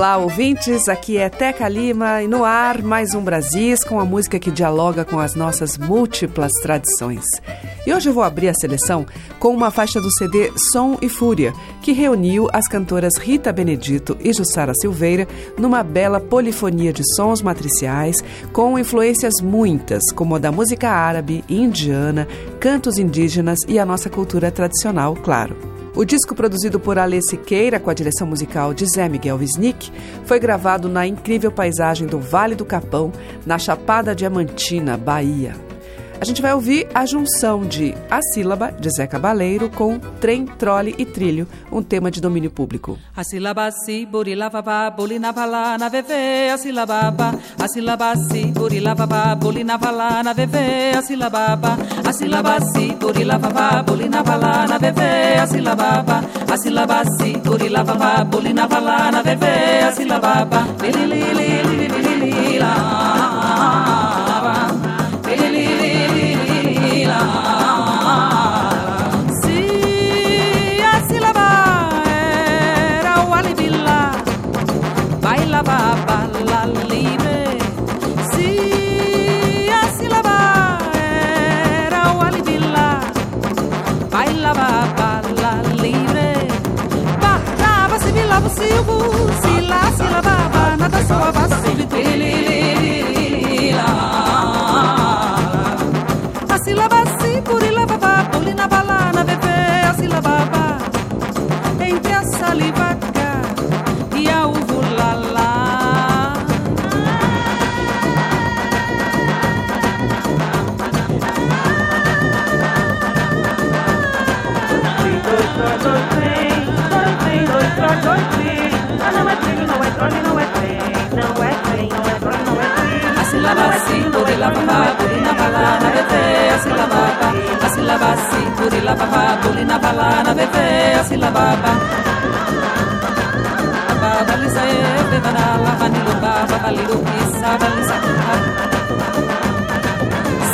Olá, ouvintes. Aqui é Teca Lima e no ar mais um Brasis com a música que dialoga com as nossas múltiplas tradições. E hoje eu vou abrir a seleção com uma faixa do CD Som e Fúria, que reuniu as cantoras Rita Benedito e Jussara Silveira numa bela polifonia de sons matriciais com influências muitas, como a da música árabe, indiana, cantos indígenas e a nossa cultura tradicional, claro. O disco produzido por Alê Siqueira, com a direção musical de Zé Miguel Wisnik, foi gravado na incrível paisagem do Vale do Capão, na Chapada Diamantina, Bahia. A gente vai ouvir a junção de A Sílaba, de Zé Cabaleiro, com Trem, Trole e Trilho, um tema de domínio público. A sílaba si, burilavaba, bulinavala, na veve, a sílaba a sílaba si, burilavaba, bulinavala, na veve, a sílaba a sílaba si, burilavaba, bulinavala, na veve, a sílaba a sílaba si, burilavaba, bulinavala, na veve, a sílaba li li li li li li baba, baha, tulina bala na bete, asila baba, asila basi, tulila baha, tulina bala na bete, asila baba. Baba lisa e bevana la hanilo baba.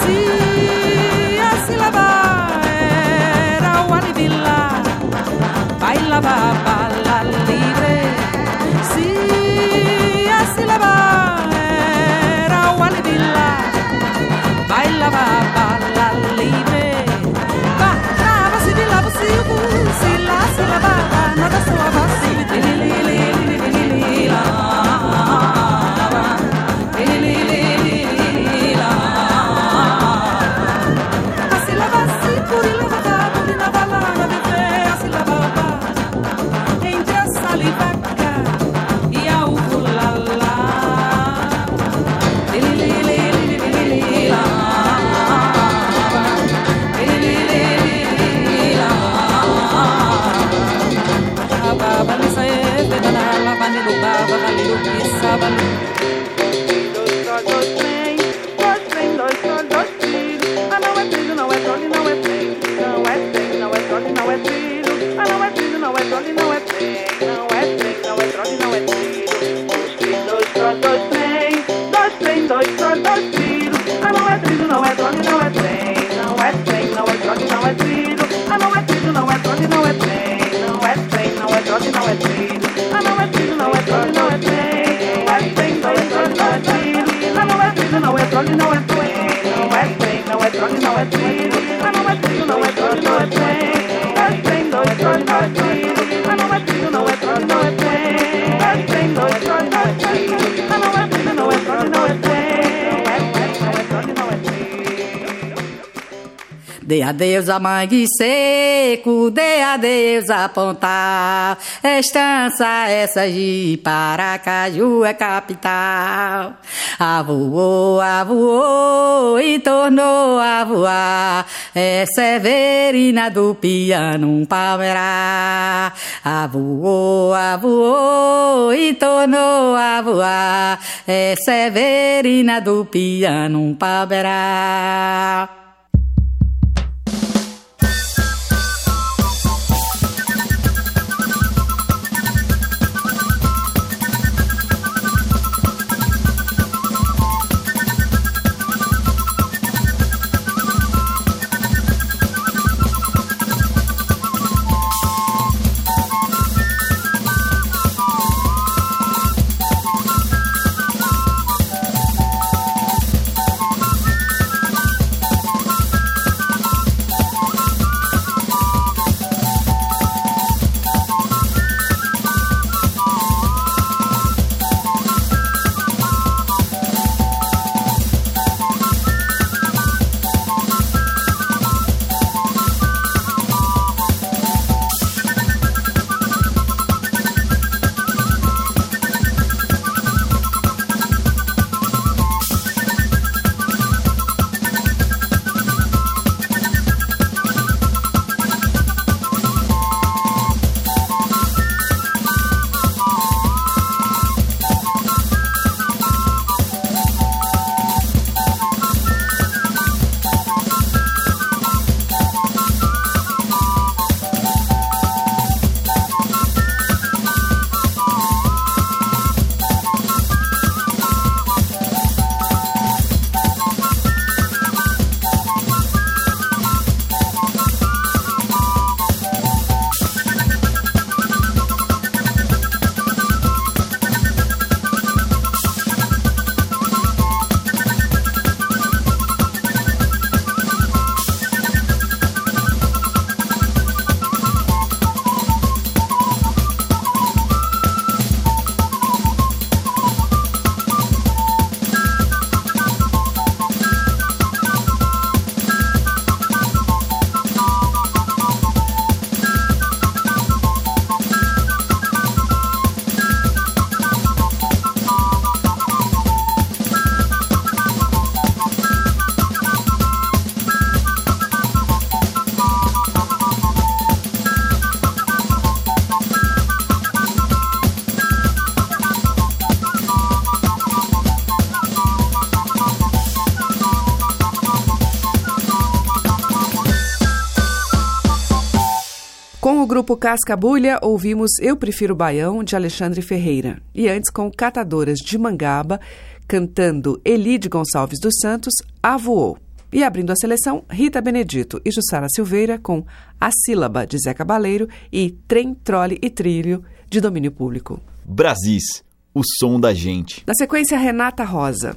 Si asila baba era wani villa, baila baba libre. Si asila baba era wani villa. baila va, la libre. Va, la, va, si, la, va, si, si, la, si, la, va, va, nada, so, va, si, li, li, li, li. Trilho, não é não é trem. Não é trem, não é trole, não é trilho. Dois, dois, dois, trem, dois, trem, dois, dois, dois, trilho. Ah, não é trilho, não é trole, não é trem. Não é trem, não é trole, não é trilho. Ah, não é trilho, não é trole, não é trem. Não é trem, não é trole, não é trilho. Ah, não é trilho, não é trole, não é trem. Não é trem, dois, dois, dois, trilho. Ah, não é trilho, não é trole, não é trem. Não é trem, não é trole, não é trilho. Ah, não é trilho, não é trole, não é trem. Não é trem, dois, dois, dois, trilho. Dê adeus a mangue seco, dê adeus a pontal. Estança essa de Paracaju é capital. Avoou, avoou e tornou a voar. É Severina do piano um palmeirá. Avoou, avoou e tornou a voar. É Severina do piano um palmeirá. Grupo Cascabulha, ouvimos Eu Prefiro Baião, de Alexandre Ferreira. E antes, com Catadoras de Mangaba, cantando Elide Gonçalves dos Santos, Avoou. E abrindo a seleção, Rita Benedito e Jussara Silveira com A Sílaba, de Zé Cabaleiro e Trem, Trole e Trilho, de domínio público. Brasis, o som da gente. Na sequência, Renata Rosa.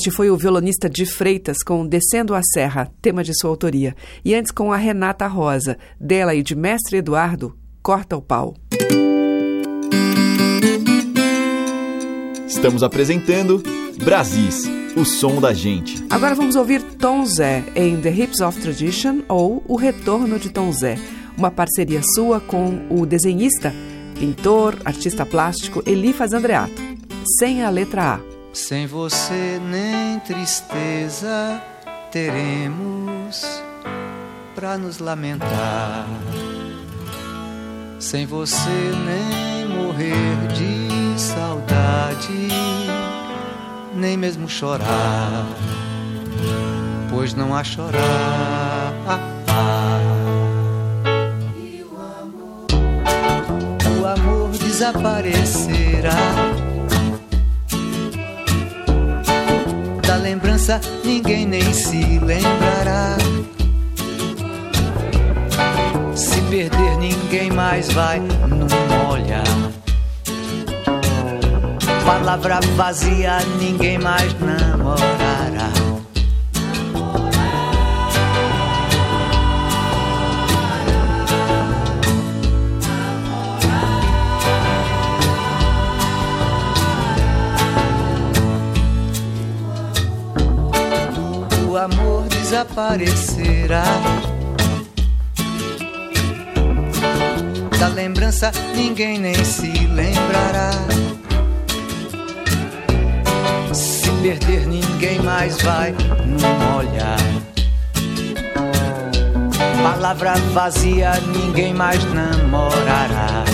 Este foi o violonista de Freitas com Descendo a Serra, tema de sua autoria. E antes com a Renata Rosa, dela e de Mestre Eduardo, Corta o Pau. Estamos apresentando Brasis, o som da gente. Agora vamos ouvir Tom Zé em The Hips of Tradition ou O Retorno de Tom Zé, uma parceria sua com o desenhista, pintor, artista plástico Elifas Andreato, sem a letra A. Sem você nem tristeza teremos para nos lamentar. Sem você nem morrer de saudade, nem mesmo chorar, pois não há chorar. O amor desaparecerá lembrança ninguém nem se lembrará. Se perder, ninguém mais vai não olhar. Palavra vazia, ninguém mais namorará. Desaparecerá. Da lembrança ninguém nem se lembrará. Se perder, ninguém mais vai não olhar. Palavra vazia, ninguém mais namorará.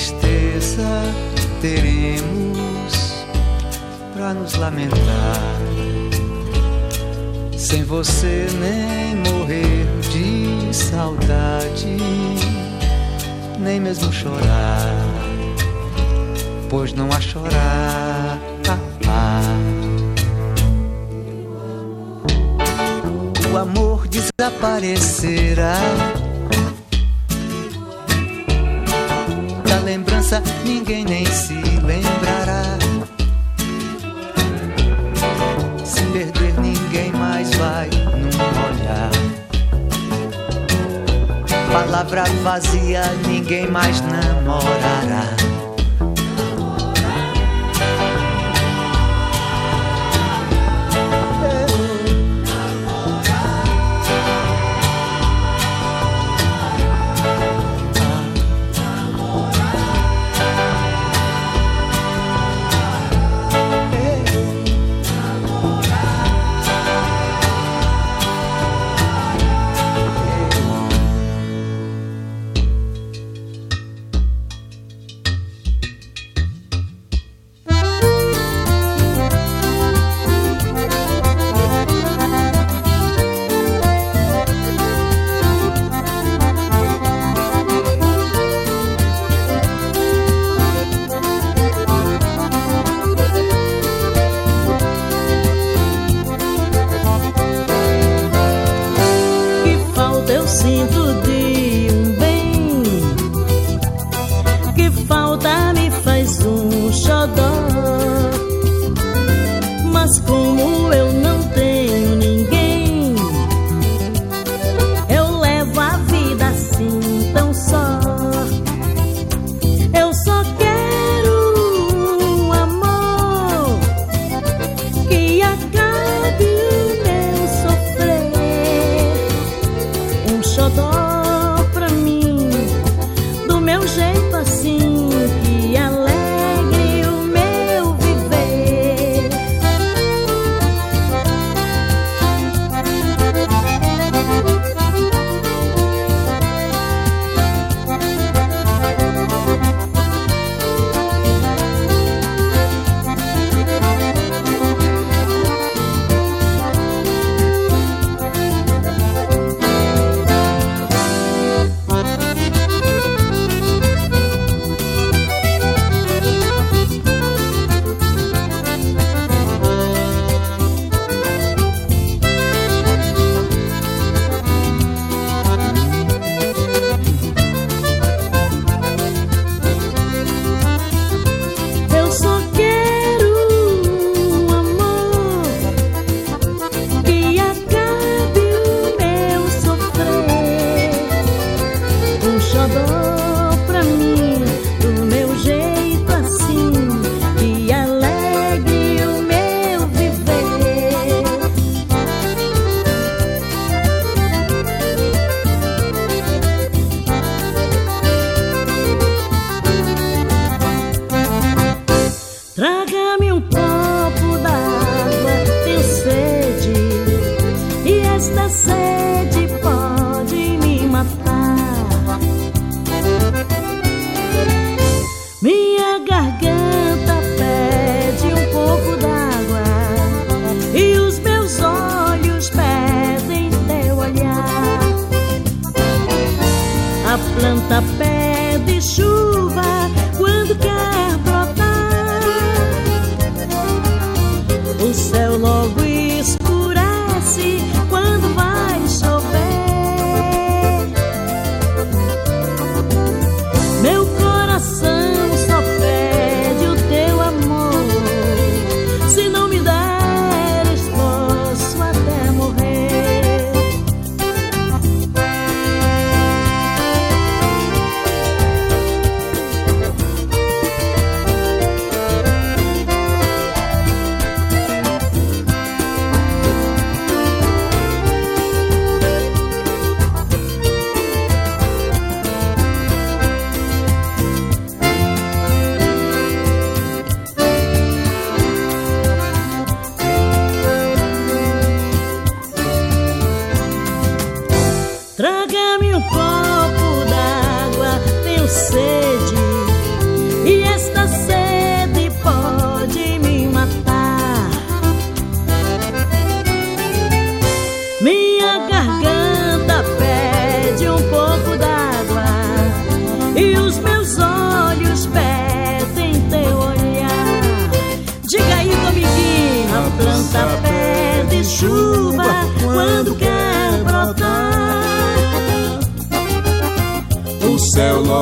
Tristeza teremos para nos lamentar. Sem você nem morrer de saudade, nem mesmo chorar, pois não há chorar. O amor desaparecerá lembrança ninguém nem se lembrará. Se perder, ninguém mais vai num olhar. Palavra vazia, ninguém mais namorará.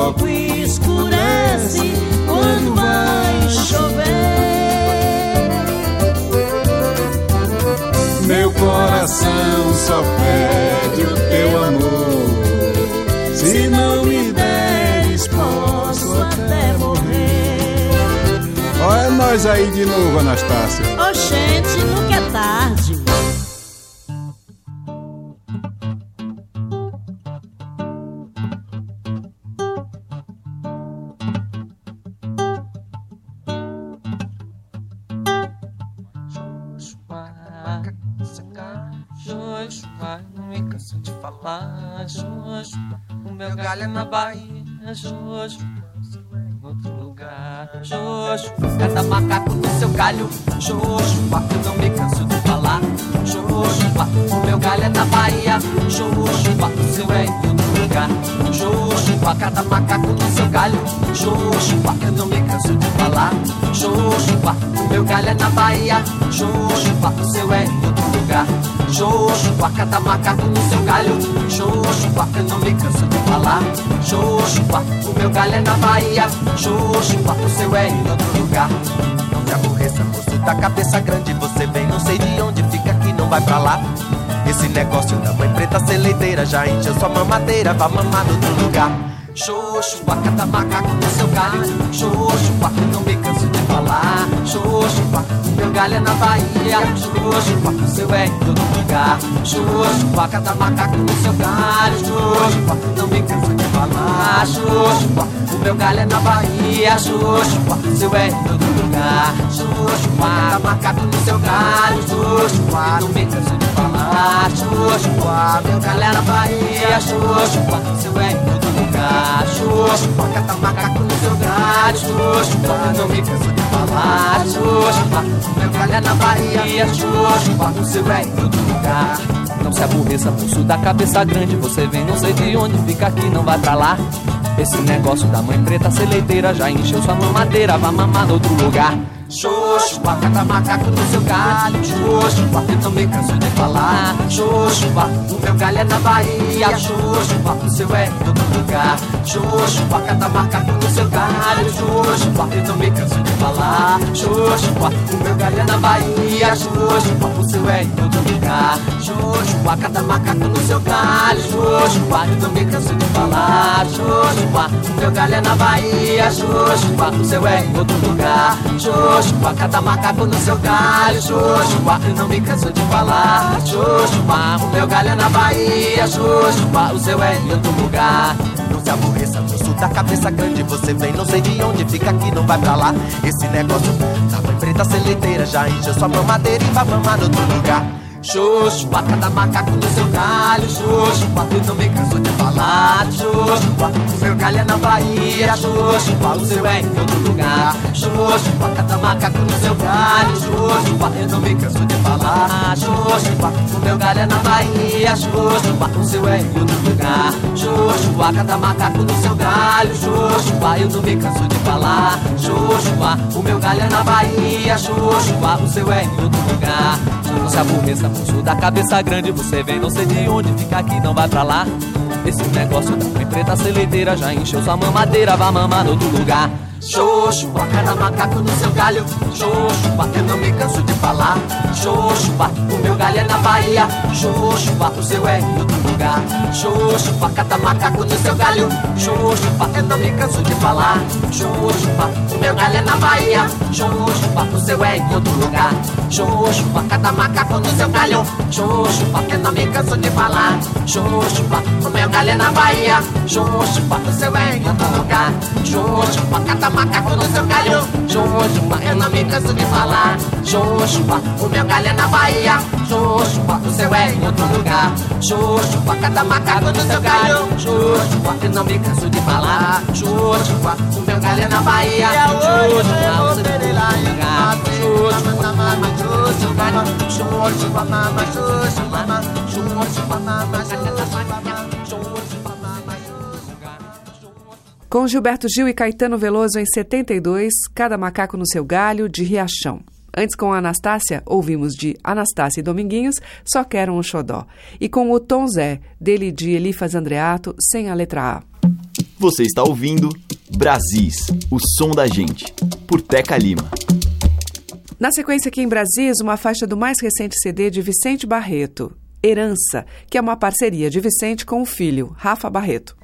Logo escurece quando vai chover. Meu coração só pede o teu amor. Se não me deres, posso até morrer. Olha nós aí de novo, Anastácia. Oxente, nunca é Jojo, em outro lugar. Jojo, cada macaco no seu galho. Jojo, eu não me canso de falar. Jojo, o meu galho é na Bahia. Jojo, o seu é em outro lugar. Jojo, cada macaco no seu galho. Jojo, eu não me canso de falar. Jojo, o meu galho é na Bahia. Jojo, o seu é em outro lugar. Joshua, cada macaco no seu galho. Joshua, eu não me canso de falar. Joshua, o meu galho é na Bahia. Joshua, o seu é em outro lugar. Não te aborreça, moço da cabeça grande. Você vem, não sei de onde fica aqui, não vai pra lá. Esse negócio da mãe preta seleiteira já encheu sua mamadeira, vá mamar no outro lugar. Joshua, cada macaco no seu galho. Eu não me canso de falar. O meu galho é na Bahia. O seu é em todo lugar. Joshua, cada macaco no seu galho. Joshua, não me canso de falar. Joshua, o meu galho é na Bahia. O seu é em todo lugar. Joshua, cada macaco no seu galho. Joshua, não me canso de falar. Joshua, meu galho é na Bahia. O seu é em todo lugar. Joshua, cada macaco no seu galho. Joshua, não me canso de falar. Galho é na Bahia. Joshua, o seu é em outro lugar. Não se aborreça, pulso da cabeça grande. Você vem, não sei de onde, fica aqui, não vai pra lá. Esse negócio da mãe preta seleiteira já encheu sua mamadeira, vá mamar no outro lugar. Xoxua, cada macaco no seu galho. Xoxua, eu não me canso de falar. Xoxua, o meu galho é na Bahia. Xoxua, o seu é em todo lugar. Xoxua, cada macaco no seu galho. Xoxua, eu não me canso de falar. Xoxua, o meu galho é na Bahia. Xoxua, o seu é em todo lugar. Xoxua, cada macaco no seu galho. Xoxua, eu não me canso de falar. Xoxua, o meu galho é na Bahia. Xoxua, o seu é em outro lugar. Xoxua, Joshua, cada macaco no seu galho, Joshua, eu não me canso de falar, Joshua, o meu galho é na Bahia, Joshua, o seu é em outro lugar. Não se aborreça, moço da cabeça grande, você vem, não sei de onde, fica aqui, não vai pra lá. Esse negócio mãe preta seleiteira já encheu sua mamadeira e vai mamar no outro lugar. Joshua, cada macaco no seu galho, Joshua, eu não me canso de falar, Joshua, o meu galho é na Bahia, Joshua, o seu é em outro lugar, Joshua, cada macaco no seu galho, Joshua, eu não me canso de falar, Joshua, o meu galho é na Bahia, Joshua, o seu é em outro lugar, Joshua, cada macaco no seu galho, Joshua, eu me canso de falar, Joshua, o meu galho é na Bahia, Joshua, o seu é em outro lugar, não se aborreça, moço da cabeça grande, você vem, não sei de onde, fica aqui, não vai pra lá. Esse negócio da preta seleiteira já encheu sua mamadeira, vá mamar no outro lugar. Xoxua, cada macaco no seu galho. Xoxua, eu não me canso de falar. Xoxua, o meu galho é na Bahia. Xoxua, o seu é em outro lugar. Xoxua, cada macaco no seu galho. Xoxua, eu não me canso de falar. Xoxua, o meu galho é na Bahia. Xoxua, o seu é em outro lugar. Xoxua, cada macaco no seu galho. Xoxua, eu não me canso de falar. Xoxua, o meu galho é na Bahia. Xoxua, o seu é em outro lugar. Xoxua, cada macaco no seu galho. Joshua, eu não me canso de falar. Joshua, o meu galho é na Bahia. Joshua, o seu é em outro lugar. Joshua, cada macaco no seu galho. Joshua, eu não me canso de falar. Joshua, o meu galho é na Bahia. Joshua, o seu é em outro lugar. Joshua, mama, Joshua, Joshua, mama, Joshua, Joshua, mama, Joshua, Com Gilberto Gil e Caetano Veloso em 72, Cada Macaco no Seu Galho, de Riachão. Antes, com a Anastácia, ouvimos de Anastácia e Dominguinhos, Só Quero um Xodó. E com o Tom Zé, dele de Elifas Andreato, sem a letra A. Você está ouvindo Brasis, o som da gente, por Teca Lima. Na sequência aqui em Brasis, uma faixa do mais recente CD de Vicente Barreto, Herança, que é uma parceria de Vicente com o filho, Rafa Barreto.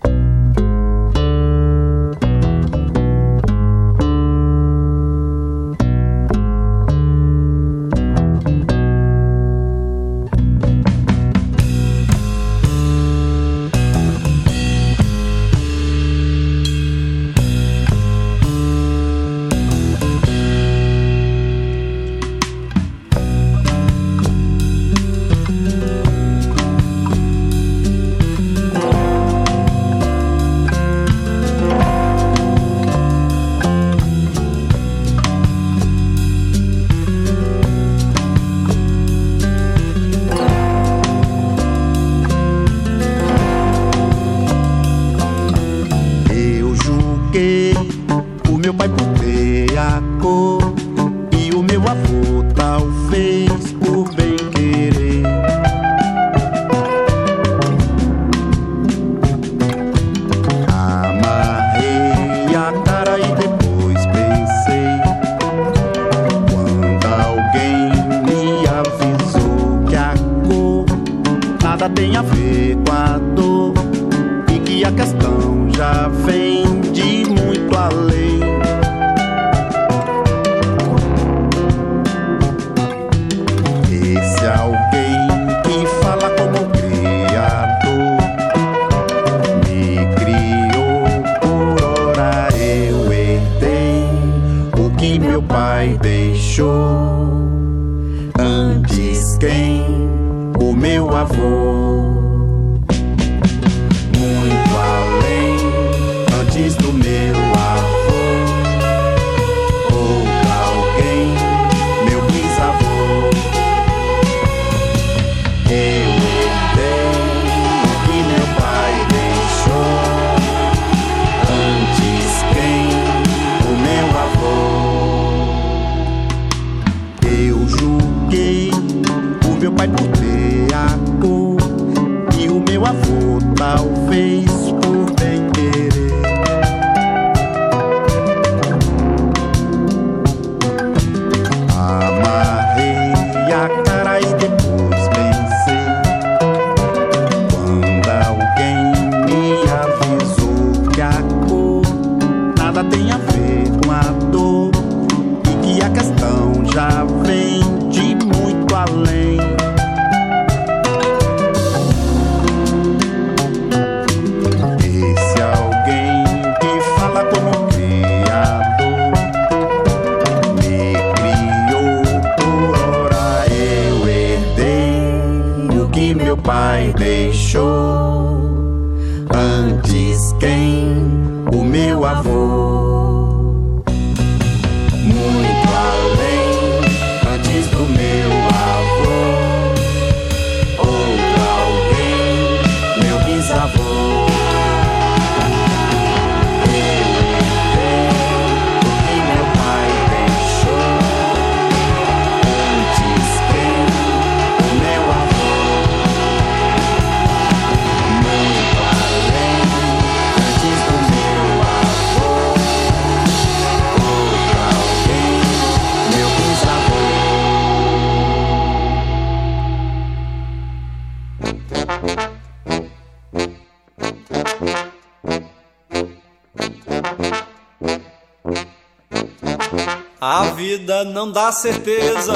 A vida não dá certeza,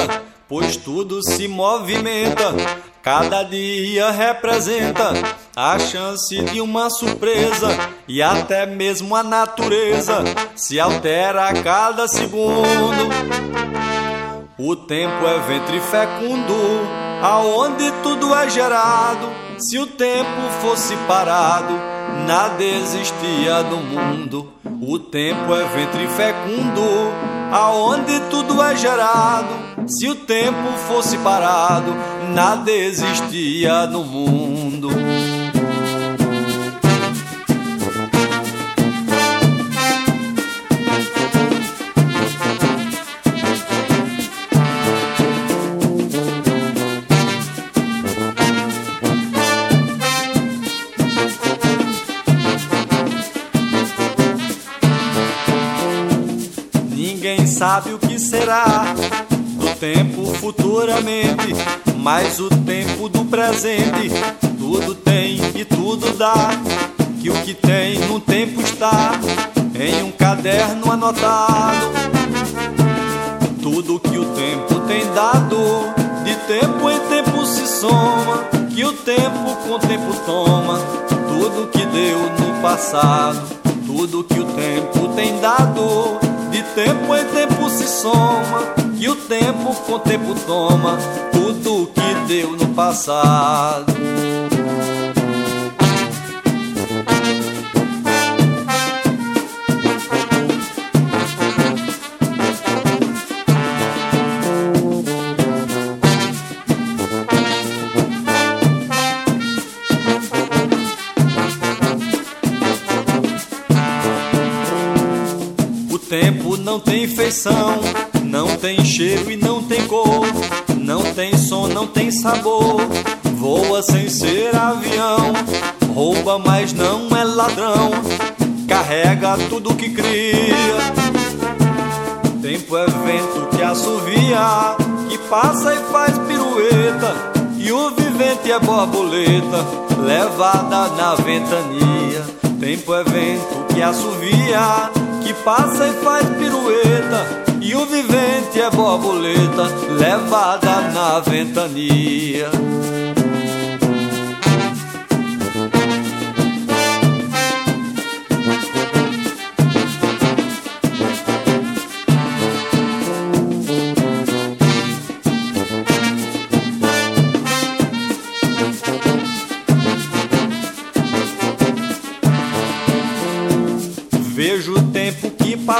pois tudo se movimenta. Cada dia representa a chance de uma surpresa e até mesmo a natureza se altera a cada segundo. O tempo é ventre fecundo, aonde tudo é gerado. Se o tempo fosse parado, nada existia no mundo. O tempo é ventre fecundo, aonde tudo é gerado. Se o tempo fosse parado, nada existia no mundo. Sabe o que será do tempo futuramente, mas o tempo do presente tudo tem e tudo dá. Que o que tem no tempo está em um caderno anotado. Tudo que o tempo tem dado, de tempo em tempo se soma. Que o tempo com o tempo toma, tudo que deu no passado. Tudo que o tempo tem dado, de tempo em tempo se soma. Que o tempo com o tempo toma, tudo que deu no passado. Não tem feição, não tem cheiro e não tem cor, não tem som, não tem sabor. Voa sem ser avião, rouba, mas não é ladrão. Carrega tudo que cria. Tempo é vento que assovia, que passa e faz pirueta. E o vivente é borboleta, levada na ventania. Tempo é vento que assovia que passa e faz pirueta. E o vivente é borboleta levada na ventania.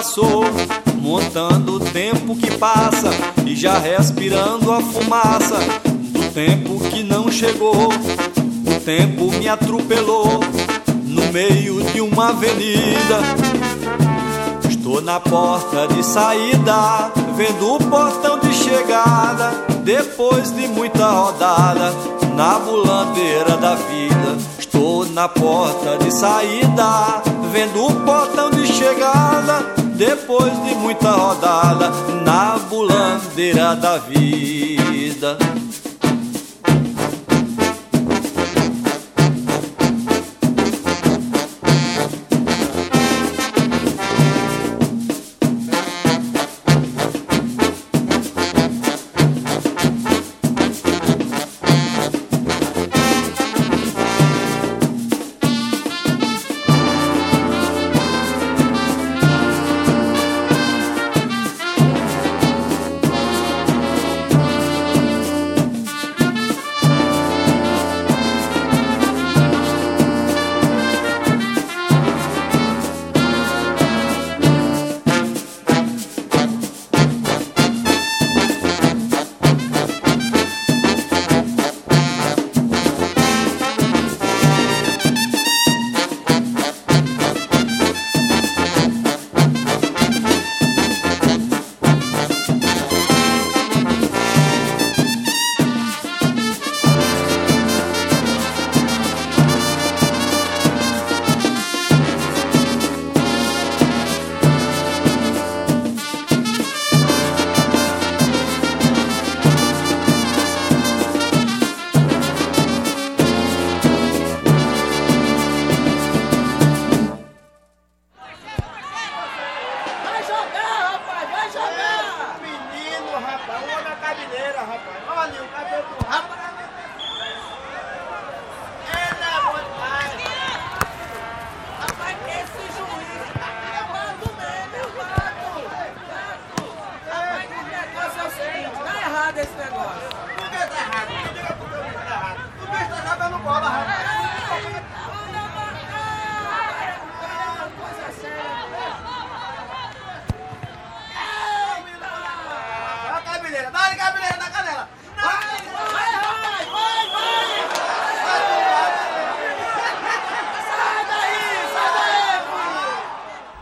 Passou, montando o tempo que passa e já respirando a fumaça do tempo que não chegou. O tempo me atropelou no meio de uma avenida. Estou na porta de saída, vendo o portão de chegada. Depois de muita rodada, na bulandeira da vida. Estou na porta de saída, vendo o portão de chegada. Depois de muita rodada na bulandeira da vida.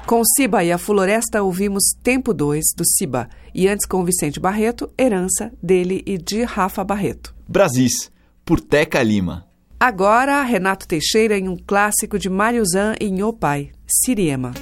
Com Siba e a Floresta ouvimos Tempo 2 do Siba e antes com Vicente Barreto, Herança dele e de Rafa Barreto. Brasis, por Teca Lima. Agora, Renato Teixeira em um clássico de Mariuzan e Nhopai, Siriema.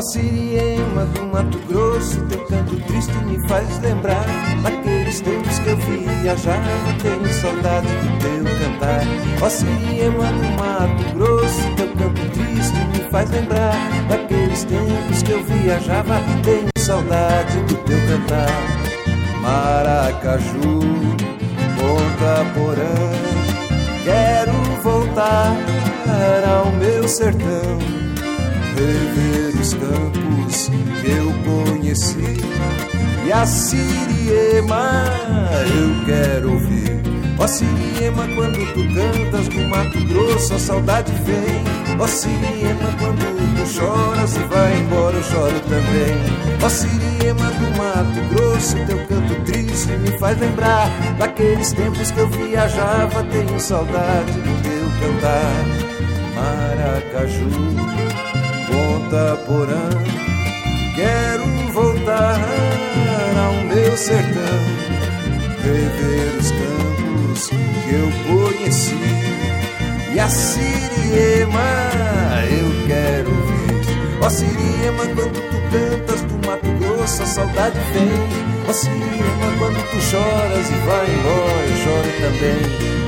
Ó Siriema do Mato Grosso, teu canto triste me faz lembrar Daqueles tempos que eu viajava, tenho saudade do teu cantar. Ó Siriema do Mato Grosso, teu canto triste me faz lembrar Daqueles tempos que eu viajava, tenho saudade do teu cantar. Maracaju, Ponta Porã Quero voltar ao meu sertão rever os campos que eu conheci. E a Siriema eu quero ouvir. Ó Siriema, quando tu cantas no Mato Grosso, a saudade vem. Ó Siriema, quando tu choras e vai embora, eu choro também. Ó Siriema do Mato Grosso, teu canto triste me faz lembrar daqueles tempos que eu viajava. Tenho saudade do teu cantar. Maracaju Ponta Porã. Quero voltar ao meu sertão, rever os campos que eu conheci. E a Siriema eu quero ver. Ó Siriema, quando tu cantas do Mato Grosso, a saudade vem. Ó Siriema, quando tu choras e vai embora, eu choro também.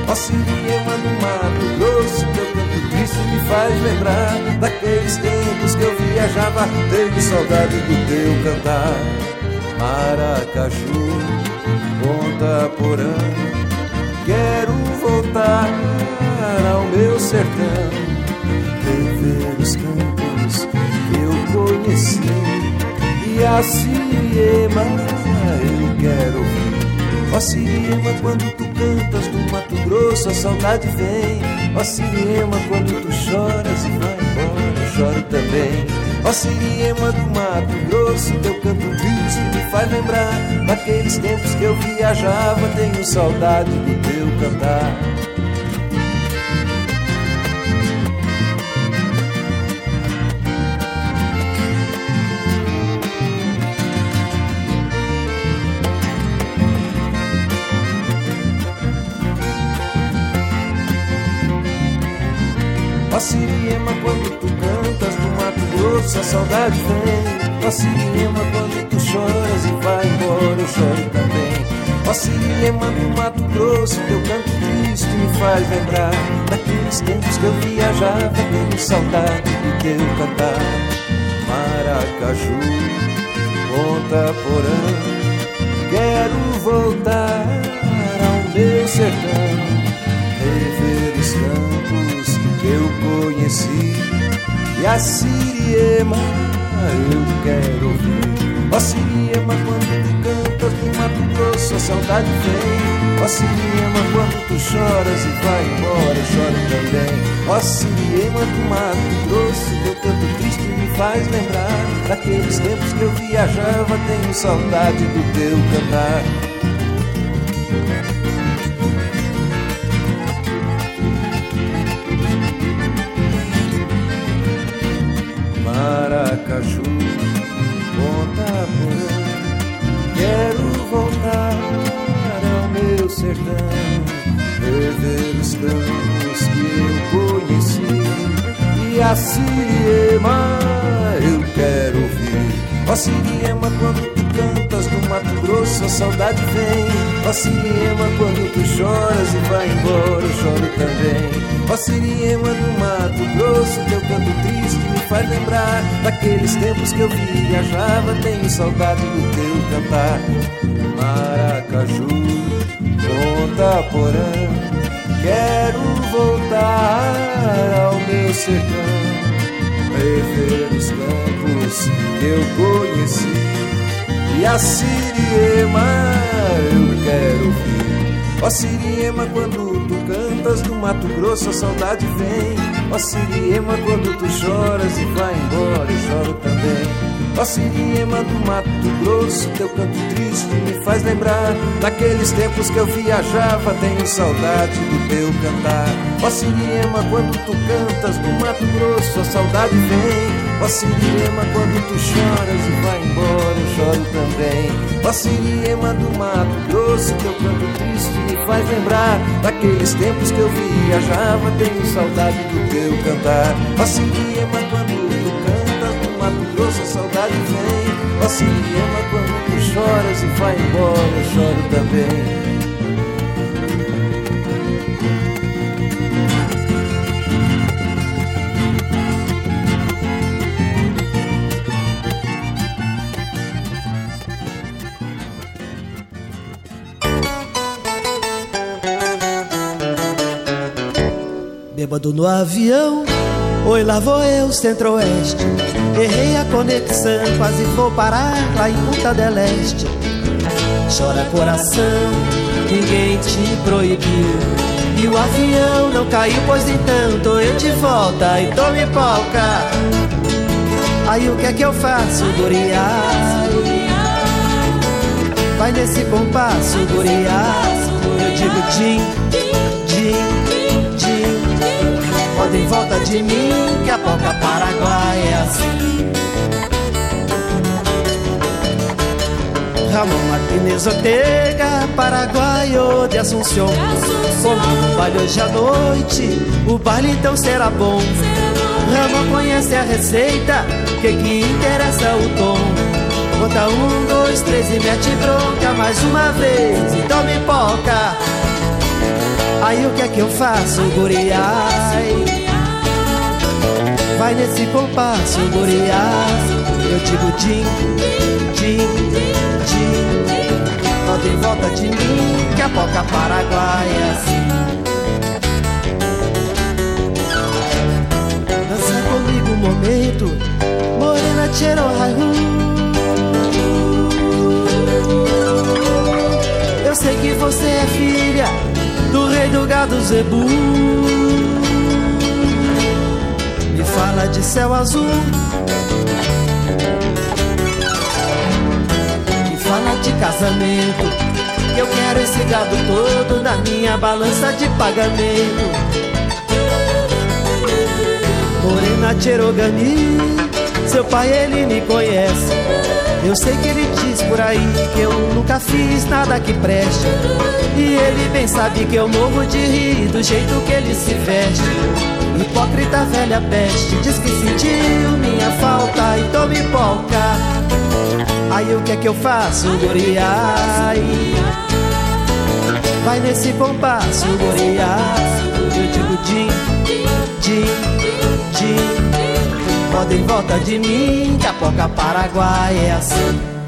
Ó Siriema do Mato Grosso, teu me faz lembrar daqueles tempos que eu viajava. Tenho saudade do teu cantar. Maracaju, Ponta Porã, quero voltar ao meu sertão, rever os campos que eu conheci e a Siriema eu quero ouvir. Ó Siriema, quando tu cantas do Mato Grosso, a saudade vem. Ó Siriema, quando tu choras e vai embora, eu choro também. Ó Siriema do Mato Grosso, teu canto triste me faz lembrar daqueles tempos que eu viajava. Tenho saudade do teu cantar. Quando tu cantas no Mato Grosso, a saudade vem. Ó Siriema, quando tu choras e vai embora, eu choro também. Ó Siriema, no Mato Grosso, teu canto triste me faz lembrar daqueles tempos que eu viajava, tenho saudade do teu cantar. Maracaju, Ponta Porã, quero voltar ao meu sertão, rever eu conheci. E a Siriema eu quero ouvir Ó Siriema, quando tu cantas no Mato Grosso A saudade vem. Ó Siriema, quando tu choras e vai embora Eu choro também. Ó Siriema do Mato Grosso Teu canto triste me faz lembrar. Daqueles tempos que eu viajava Tenho saudade do teu cantar Maracaju, Ponta Porã. Quero voltar ao meu sertão, rever os campos que eu conheci. E a Siriema eu quero ouvir. Ó Siriema, quando tu cantas no Mato Grosso, a saudade vem. Ó Siriema, quando tu choras e vai embora, eu choro também. Ó Siriema do Mato Grosso, teu canto triste me faz lembrar daqueles tempos que eu viajava. Tenho saudade do teu cantar. Maracaju, Ponta Porã, quero voltar ao meu sertão, rever os campos que eu conheci. E a Siriema eu quero ouvir. Ó Siriema, quando tu cantas do Mato Grosso, a saudade vem. Ó Siriema, quando tu choras e vai embora, eu choro também. Ó Siriema do Mato Grosso, teu canto triste me faz lembrar daqueles tempos que eu viajava. Tenho saudade do teu cantar. Ó Siriema, quando tu cantas do Mato Grosso, a saudade vem. Ó quando tu choras e vai embora, eu choro também. Ó do Mato Grosso, teu canto triste me faz lembrar daqueles tempos que eu viajava. Tenho saudade do teu cantar. Ó quando tu cantas do Mato trouxe a saudade vem ama quando tu choras e vai embora Eu choro também Bêbado no avião, oi lá vou eu, centro-oeste. Errei a conexão, quase vou parar lá em Punta del Este. Chora coração, ninguém te proibiu. E o avião não caiu, pois então tô eu de volta e tome polca. Aí o que é que eu faço, guriá? Vai nesse compasso, guriá Eu digo din, em volta de mim, que a polca paraguaia é assim. Ramon Martinez Ortega, paraguaio de Assunção. Como um baile hoje à noite, o baile então será bom. Ramon conhece a receita, que que interessa o tom. Conta um, dois, três e mete bronca mais uma vez e tome poca. Aí o que é que eu faço, guriai? Vai nesse compasso, guriai Eu digo din, din, din. Roda em volta de mim, que a boca paraguaia. Dança comigo um momento Morena cheiro Eu sei que você é filha do rei do gado zebu. Fala de céu azul. Me fala de casamento. Eu quero esse gado todo na minha balança de pagamento. Morena Cherogani, seu pai ele me conhece. Eu sei que ele diz por aí que eu nunca fiz nada que preste. E ele bem sabe que eu morro de rir do jeito que ele se veste. Hipócrita velha peste, diz que sentiu minha falta e tome polca. Aí o que é que eu faço, guriai? Vai nesse compasso, guriai. Eu digo din, din, din. Roda em volta de mim, que a poca paraguaia é assim.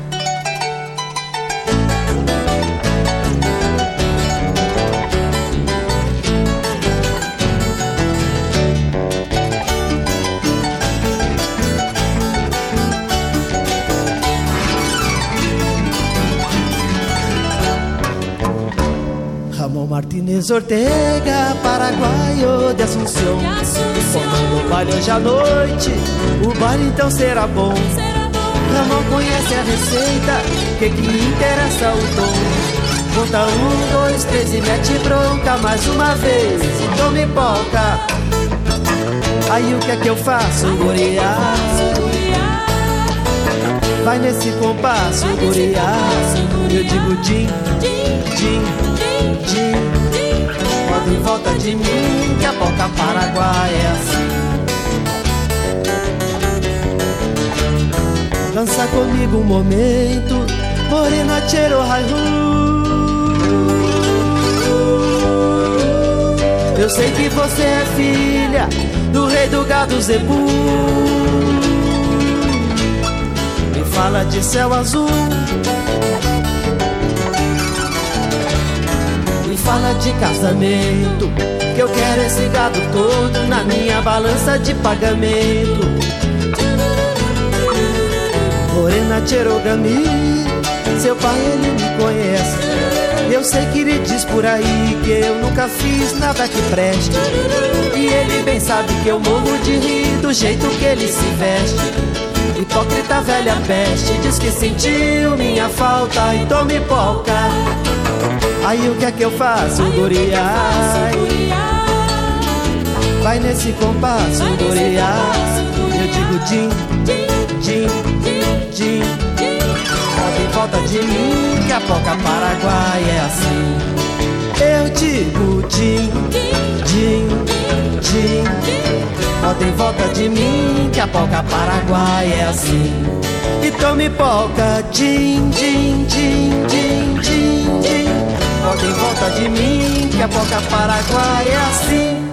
Martínez Ortega, paraguaio de Assunção. Formando o baile hoje à noite, o baile então será bom. Ramon conhece a receita, que que interessa o tom. Conta um, dois, três e mete bronca mais uma vez e tome poca. Aí o que é que eu faço, guriá? Vai nesse compasso, guriá. Eu digo din, din, Roda em volta de mim, que a boca paraguaia é assim. Dança comigo um momento, morena cheiro raihu. Eu sei que você é filha do rei do gado zebu. Me fala de céu azul fala de casamento Que eu quero esse gado todo na minha balança de pagamento. Morena Cherogami Seu pai ele me conhece. Eu sei que ele diz por aí que eu nunca fiz nada que preste. E ele bem sabe que eu morro de rir do jeito que ele se veste. Hipócrita velha peste Diz que sentiu minha falta e tome polca Aí o que é que eu faço, guriai? Vai nesse compasso, guriai Eu digo din, din, din Roda em volta de mim que a poca paraguai é assim Eu digo din, din, din roda em volta de mim, que a polca paraguaia é assim. E tome polca, din, din, din, din, din, din. Roda em volta de mim, que a polca paraguaia é assim.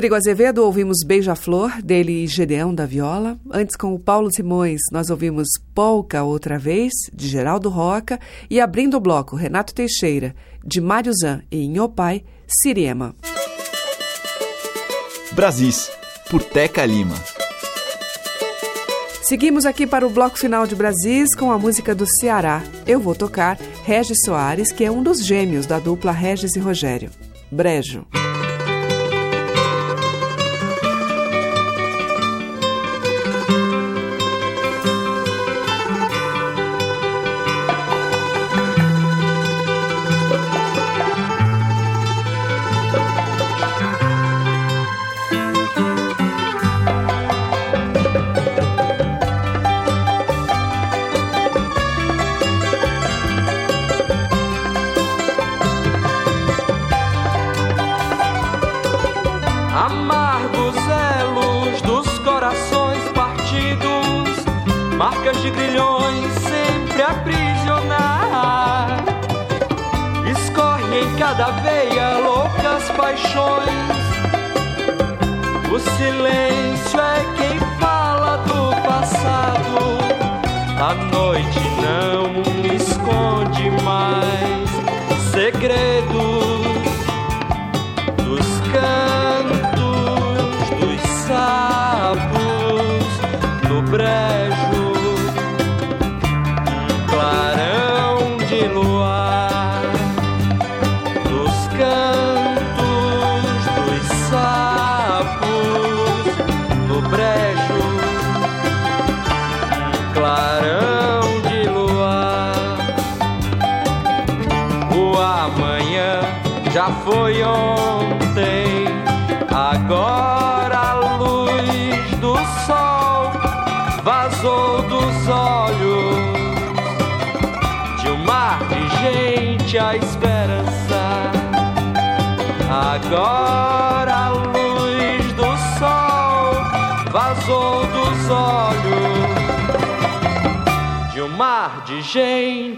Rodrigo Azevedo ouvimos Beija-Flor, dele e Gedeão da Viola. Antes, com o Paulo Simões, nós ouvimos Polka Outra Vez, de Geraldo Roca. E abrindo o bloco, Renato Teixeira, de Mário Zan e Inhopai, Siriema. Brasis, por Teca Lima. Seguimos aqui para o bloco final de Brasis com a música do Ceará. Eu vou tocar Regis Soares, que é um dos gêmeos da dupla Regis e Rogério. Brejo.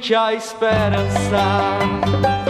Gente a esperança.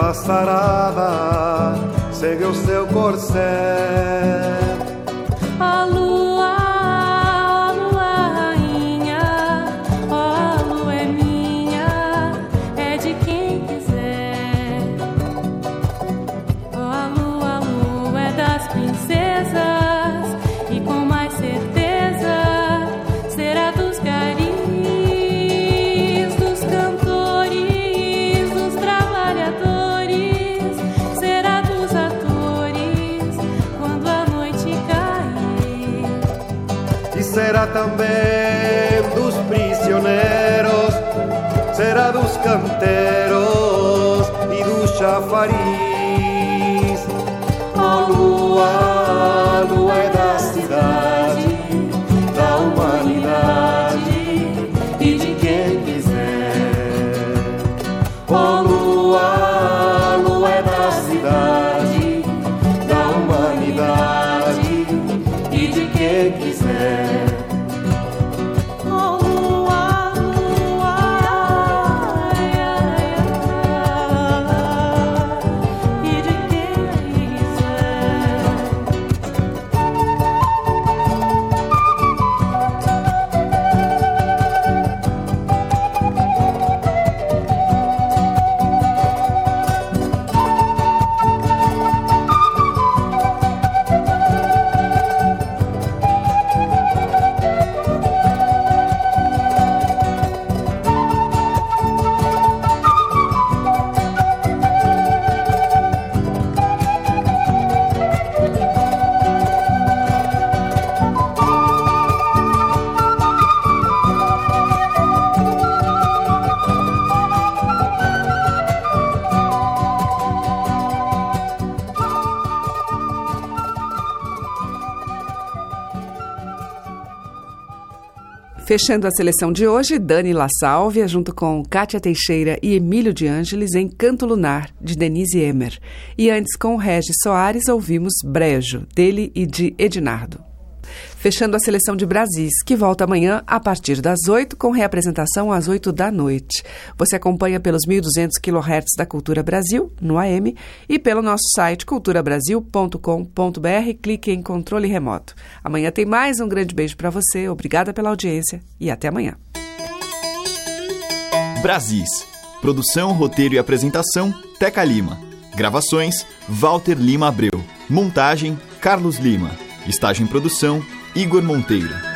Passarada segue o seu corcel. Fechando a seleção de hoje, Dani La Sálvia, junto com Kátia Teixeira e Emílio de Ângeles, em Canto Lunar, de Denise Emer. E antes, com Regis Soares, ouvimos Brejo, dele e de Ednardo. Fechando a seleção de Brasis, que volta amanhã a partir das 8, com reapresentação às 8 da noite. Você acompanha pelos 1.200 kHz da Cultura Brasil, no AM, e pelo nosso site culturabrasil.com.br. Clique em controle remoto. Amanhã tem mais um grande beijo para você. Obrigada pela audiência e até amanhã. Brasis. Produção, roteiro e apresentação: Teca Lima. Gravações: Walter Lima Abreu. Montagem: Carlos Lima. Estágio em produção: Igor Monteiro.